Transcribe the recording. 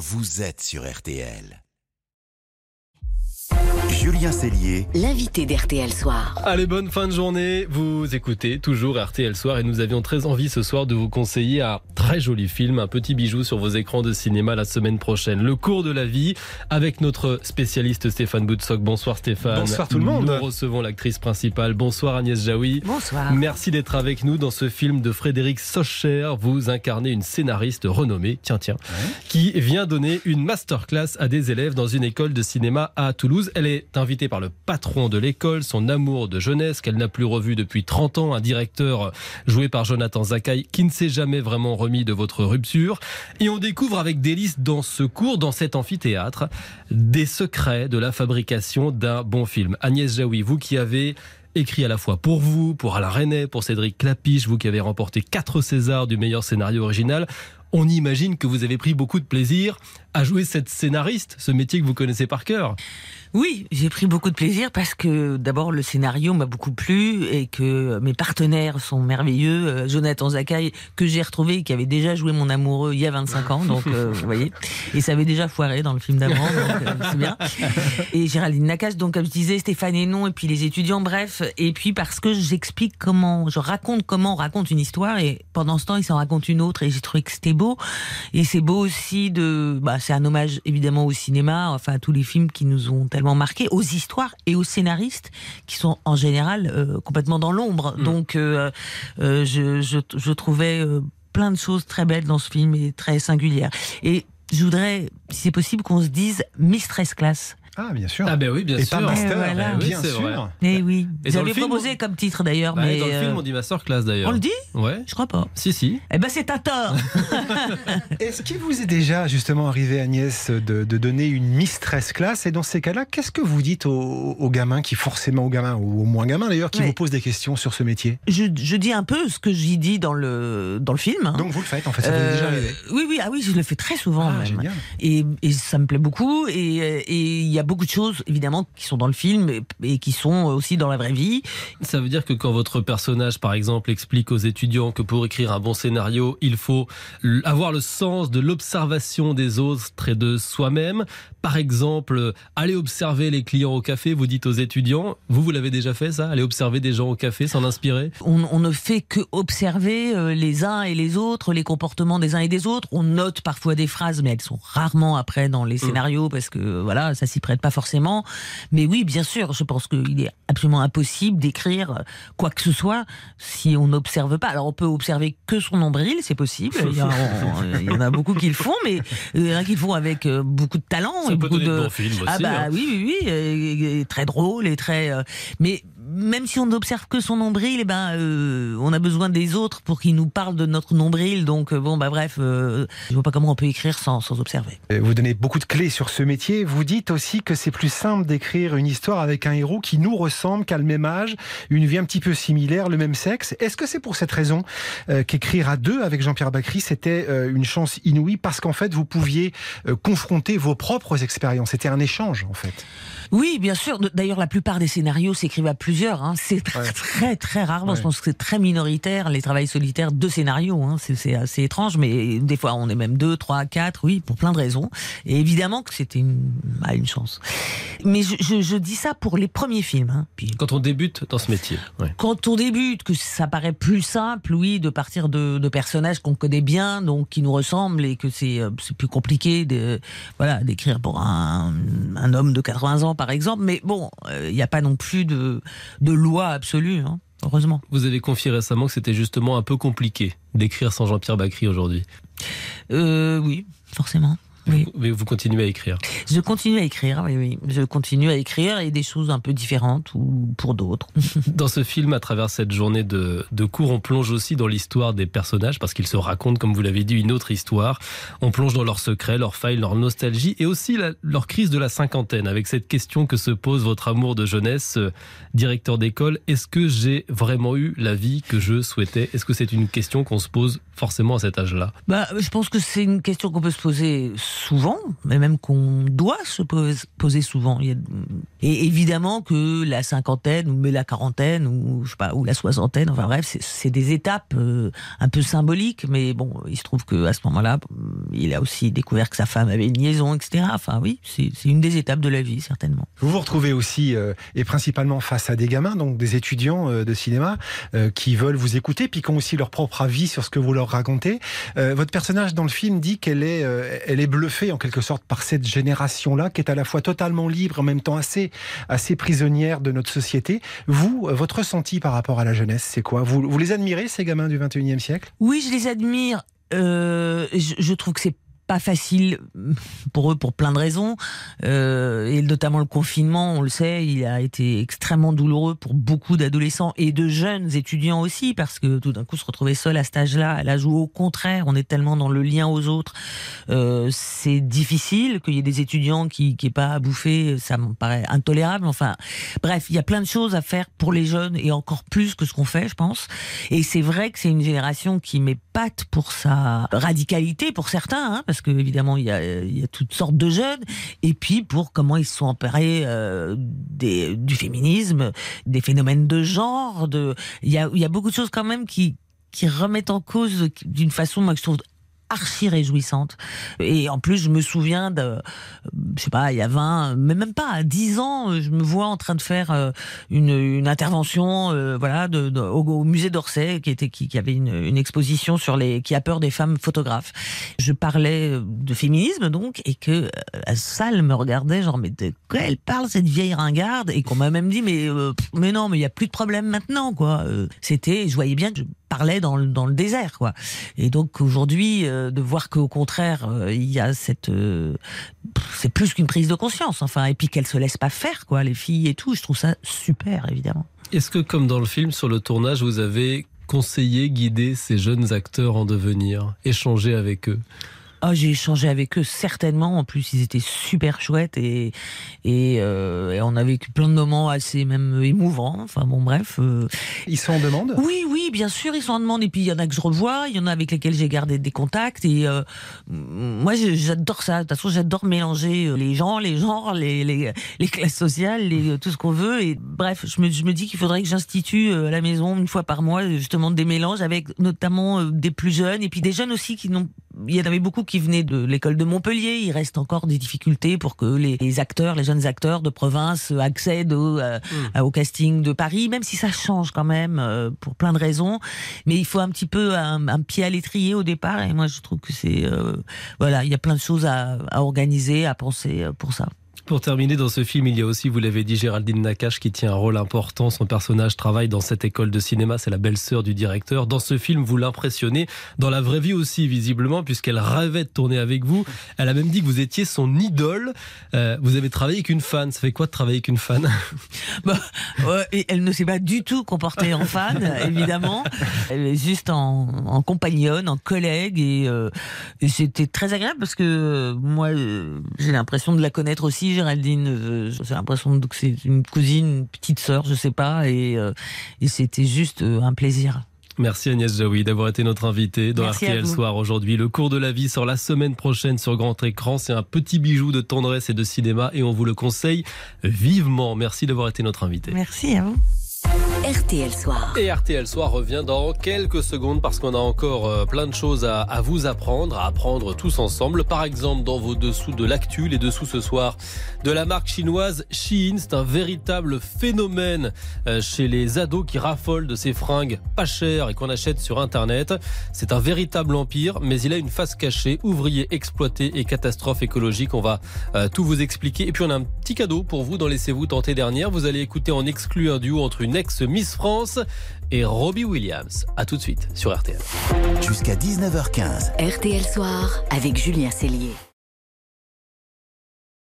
vous êtes sur RTL. Julien Cellier, l'invité d'RTL Soir. Allez, bonne fin de journée. Vous écoutez toujours RTL Soir et nous avions très envie ce soir de vous conseiller un très joli film, un petit bijou sur vos écrans de cinéma la semaine prochaine. Le cours de la vie avec notre spécialiste Stéphane Boutsock. Bonsoir Stéphane. Bonsoir tout le monde. Nous recevons l'actrice principale. Bonsoir Agnès Jaoui. Bonsoir. Merci d'être avec nous dans ce film de Frédéric Socher. Vous incarnez une scénariste renommée, tiens tiens, qui vient donner une masterclass à des élèves dans une école de cinéma à Toulouse. Elle est invitée par le patron de l'école, son amour de jeunesse qu'elle n'a plus revu depuis 30 ans, un directeur joué par Jonathan Zakai qui ne s'est jamais vraiment remis de votre rupture. Et on découvre avec délice dans ce cours, dans cet amphithéâtre, des secrets de la fabrication d'un bon film. Agnès Jaoui, vous qui avez écrit à la fois pour vous, pour Alain René, pour Cédric Clapiche, vous qui avez remporté 4 Césars du meilleur scénario original, on imagine que vous avez pris beaucoup de plaisir à jouer cette scénariste, ce métier que vous connaissez par cœur. Oui, j'ai pris beaucoup de plaisir parce que d'abord le scénario m'a beaucoup plu et que mes partenaires sont merveilleux. Euh, Jonathan Zakai, que j'ai retrouvé, qui avait déjà joué mon amoureux il y a 25 ans, donc euh, vous voyez, et ça avait déjà foiré dans le film d'avant, donc euh, c'est bien. Et Géraldine Nakache, donc comme je disais, Stéphane Hénon, et puis les étudiants, bref, et puis parce que j'explique comment, je raconte comment on raconte une histoire, et pendant ce temps, il s'en raconte une autre, et j'ai trouvé que c'était beau. Et c'est beau aussi de, bah, c'est un hommage évidemment au cinéma, enfin à tous les films qui nous ont tellement marqués, aux histoires et aux scénaristes qui sont en général euh, complètement dans l'ombre. Mm. Donc euh, euh, je, je, je trouvais plein de choses très belles dans ce film et très singulières. Et je voudrais, si c'est possible, qu'on se dise Mistress Class. Ah, bien sûr. Ah ben oui, bien Et sûr. pas Master, Eh voilà. Oui, bien c'est sûr. vrai. Eh oui, Et dans le j'avais film, proposé comme titre d'ailleurs, Bah, mais dans le film, euh, on dit masterclass d'ailleurs. on le dit? Ouais. Je crois pas. Si, si. Eh ben c'est à tort. Est-ce qu'il vous est déjà justement arrivé, Agnès, de, de donner une mistress classe? Et dans ces cas-là, qu'est-ce que vous dites aux, aux gamins qui, forcément aux gamins, ou aux moins gamins d'ailleurs, qui Ouais. vous posent des questions sur ce métier? Je, je dis un peu ce que j'y dis dans le dans le film. hein. Donc vous le faites, en fait, ça vous est Euh, déjà arrivé? Oui, oui, ah oui, je le fais très souvent Ah, même. génial. Et, et ça me plaît beaucoup. Et et il y a beaucoup de choses, évidemment, qui sont dans le film et, et qui sont aussi dans la vraie vie. Ça veut dire que quand votre personnage, par exemple, explique aux étudiants que pour écrire un bon scénario, il faut avoir le sens de l'observation des autres et de soi-même. Par exemple, aller observer les clients au café, vous dites aux étudiants, vous, vous l'avez déjà fait ça Aller observer des gens au café, s'en inspirer? On, on ne fait que observer euh, les uns et les autres, les comportements des uns et des autres. On note parfois des phrases, mais elles sont rarement après dans les scénarios parce que voilà, ça s'y prête pas forcément. Mais oui, bien sûr, je pense qu'il est absolument impossible d'écrire quoi que ce soit si on n'observe pas. Alors on peut observer que son nombril, c'est possible. Il y, a- on- il y en a beaucoup qui le font, mais il y en a qui le font avec euh, beaucoup de talent Ça et peut beaucoup de de bons films aussi. ah bah hein. oui, oui, oui, euh, et très drôle et très. euh, mais même si on n'observe que son nombril, eh ben, euh, on a besoin des autres pour qu'ils nous parlent de notre nombril. Donc euh, bon, bah bref, euh, je vois pas comment on peut écrire sans, sans observer. Vous donnez beaucoup de clés sur ce métier. Vous dites aussi que c'est plus simple d'écrire une histoire avec un héros qui nous ressemble, qui a le même âge, une vie un petit peu similaire, le même sexe. Est-ce que c'est pour cette raison euh, qu'écrire à deux avec Jean-Pierre Bacry, c'était une chance inouïe? Parce qu'en fait, vous pouviez confronter vos propres expériences. C'était un échange, en fait. Oui, bien sûr. D'ailleurs, la plupart des scénarios s'écrivent à plusieurs. Hein. C'est très, Ouais. très. Ouais. Je pense que c'est très minoritaire les travails solitaires de scénarios. Hein. C'est- assez étrange, mais des fois on est même deux, trois, quatre. Oui, pour plein de raisons. Et évidemment que c'était une, une chance. Mais je, je, je dis ça pour les premiers films. Hein. Puis Quand on débute dans ce métier. ouais. quand on débute, que ça paraît plus simple, oui, de partir de, de personnages qu'on connaît bien, donc qui nous ressemblent, et que c'est euh, plus compliqué de voilà d'écrire pour un, un homme de 80 ans, par exemple. Mais bon, euh, il n'y a pas non plus de, de loi absolue, hein, heureusement. Vous avez confié récemment que c'était justement un peu compliqué d'écrire sans Jean-Pierre Bacry aujourd'hui. Euh, oui, forcément. Oui. Mais vous continuez à écrire. Je continue à écrire, oui, oui. Je continue à écrire et des choses un peu différentes ou pour d'autres. Dans ce film, à travers cette journée de, de cours, on plonge aussi dans l'histoire des personnages parce qu'ils se racontent, comme vous l'avez dit, une autre histoire. On plonge dans leurs secrets, leurs failles, leur nostalgie et aussi la- leur crise de la cinquantaine avec cette question que se pose votre amour de jeunesse, euh, directeur d'école. Est-ce que j'ai vraiment eu la vie que je souhaitais? Est-ce que c'est une question qu'on se pose forcément à cet âge-là? Bah, je pense que c'est une question qu'on peut se poser souvent, mais même qu'on doit se poser souvent. Et évidemment que la cinquantaine ou la quarantaine ou je sais pas ou la soixantaine, enfin bref, c'est des étapes euh, un peu symboliques. Mais bon, il se trouve que à ce moment-là, il a aussi découvert que sa femme avait une liaison, etc. Enfin oui, c'est une des étapes de la vie certainement. Vous vous retrouvez aussi euh, et principalement face à des gamins, donc des étudiants euh, de cinéma qui veulent vous écouter, puis qui ont aussi leur propre avis sur ce que vous leur racontez. votre personnage dans le film dit qu'elle est, elle est bluffée en quelque sorte par cette génération-là, qui est à la fois totalement libre, en même temps assez, assez prisonnière de notre société. Vous, votre ressenti par rapport à la jeunesse, c'est quoi? Vous, vous les admirez, ces gamins du 21e siècle? Oui, je les admire. Euh, je, je, trouve que c'est pas facile pour eux pour plein de raisons. Euh, et notamment le confinement on le sait il a été extrêmement douloureux pour beaucoup d'adolescents et de jeunes étudiants aussi parce que tout d'un coup se retrouver seul à cet âge-là à l'âge où au contraire on est tellement dans le lien aux autres euh, c'est difficile qu'il y ait des étudiants qui qui aient pas à bouffer. Ça me paraît intolérable. Enfin bref il y a plein de choses à faire pour les jeunes et encore plus que ce qu'on fait je pense. Et c'est vrai que c'est une génération qui m'épate pour sa radicalité pour certains hein, parce parce que évidemment il y a, toutes sortes de jeunes, et puis pour comment ils se sont emparés euh, du féminisme, des phénomènes de genre, de il y a, beaucoup de choses quand même qui remettent en cause d'une façon moi je trouve archi réjouissante. Et en plus, je me souviens de, je sais pas, il y a 20, mais même pas, à 10 ans, je me vois en train de faire euh, une, intervention, euh, voilà, de, au, musée d'Orsay, qui était, qui, avait une, exposition sur les, qui a peur des femmes photographes. Je parlais de féminisme, donc, et que la salle me regardait, genre, mais de quoi elle parle, cette vieille ringarde? Et qu'on m'a même dit, mais, euh, mais non, mais il y a plus de problème maintenant, quoi. C'était, je voyais bien que parlais dans le, dans le désert, quoi. Et donc, aujourd'hui, euh, de voir qu'au contraire, euh, il y a cette, euh, c'est plus qu'une prise de conscience, enfin, et puis qu'elles se laissent pas faire, quoi, les filles et tout. Je trouve ça super, évidemment. Est-ce que, comme dans le film, sur le tournage, vous avez conseillé, guidé ces jeunes acteurs en devenir, échangé avec eux? Oh, j'ai échangé avec eux certainement. En plus, ils étaient super chouettes et et, euh, et on a vécu plein de moments assez même émouvants. Enfin bon, bref. Euh... Ils sont en demande? Oui, oui, bien sûr, ils sont en demande. Et puis il y en a que je revois, il y en a avec lesquels j'ai gardé des contacts. Et euh, moi, j'adore ça. De toute façon, j'adore mélanger les gens, les genres, les les, les classes sociales, les, tout ce qu'on veut. Et bref, je me je me dis qu'il faudrait que j'institue à la maison une fois par mois justement des mélanges avec notamment des plus jeunes et puis des jeunes aussi qui n'ont il y en avait beaucoup qui venaient de l'école de Montpellier. Il reste encore des difficultés pour que les, acteurs, les jeunes acteurs de province accèdent au, euh, hmm. au, casting de Paris, même si ça change quand même euh, pour plein de raisons. Mais il faut un petit peu un, pied à l'étrier au départ. Et moi, je trouve que c'est euh, voilà, il y a plein de choses à, à organiser, à penser pour ça. Pour terminer, dans ce film, il y a aussi, vous l'avez dit, Géraldine Nakache qui tient un rôle important. Son personnage travaille dans cette école de cinéma, c'est la belle-sœur du directeur. Dans ce film, vous l'impressionnez, dans la vraie vie aussi, visiblement, puisqu'elle rêvait de tourner avec vous. Elle a même dit que vous étiez son idole. Euh, vous avez travaillé avec une fan. Ça fait quoi de travailler avec une fan? Bah, Elle ne s'est pas du tout comportée en fan, évidemment. Elle est juste en, en compagnonne, en collègue. Et, euh, et c'était très agréable parce que moi, euh, j'ai l'impression de la connaître aussi Géraldine. Euh, j'ai l'impression que c'est une cousine, une petite sœur, je sais pas, et, euh, et c'était juste euh, un plaisir. Merci Agnès Jaoui d'avoir été notre invitée dans RTL Soir aujourd'hui. Le cours de la vie sort la semaine prochaine sur grand écran. C'est un petit bijou de tendresse et de cinéma et on vous le conseille vivement. Merci d'avoir été notre invité. Merci à vous. RTL Soir. Et RTL Soir revient dans quelques secondes parce qu'on a encore euh, plein de choses à, vous apprendre, à apprendre tous ensemble. Par exemple, dans vos dessous de l'actu, les dessous ce soir de la marque chinoise Shein. C'est un véritable phénomène euh, chez les ados qui raffolent de ces fringues pas chères et qu'on achète sur Internet. C'est un véritable empire, mais il a une face cachée, ouvriers exploités et catastrophe écologique. On va euh, tout vous expliquer. Et puis on a un petit cadeau pour vous dans Laissez-vous tenter dernière. Vous allez écouter en exclu un duo entre une ex Miss France et Robbie Williams. A tout de suite sur RTL. Jusqu'à 19h15. RTL Soir avec Julien Cellier.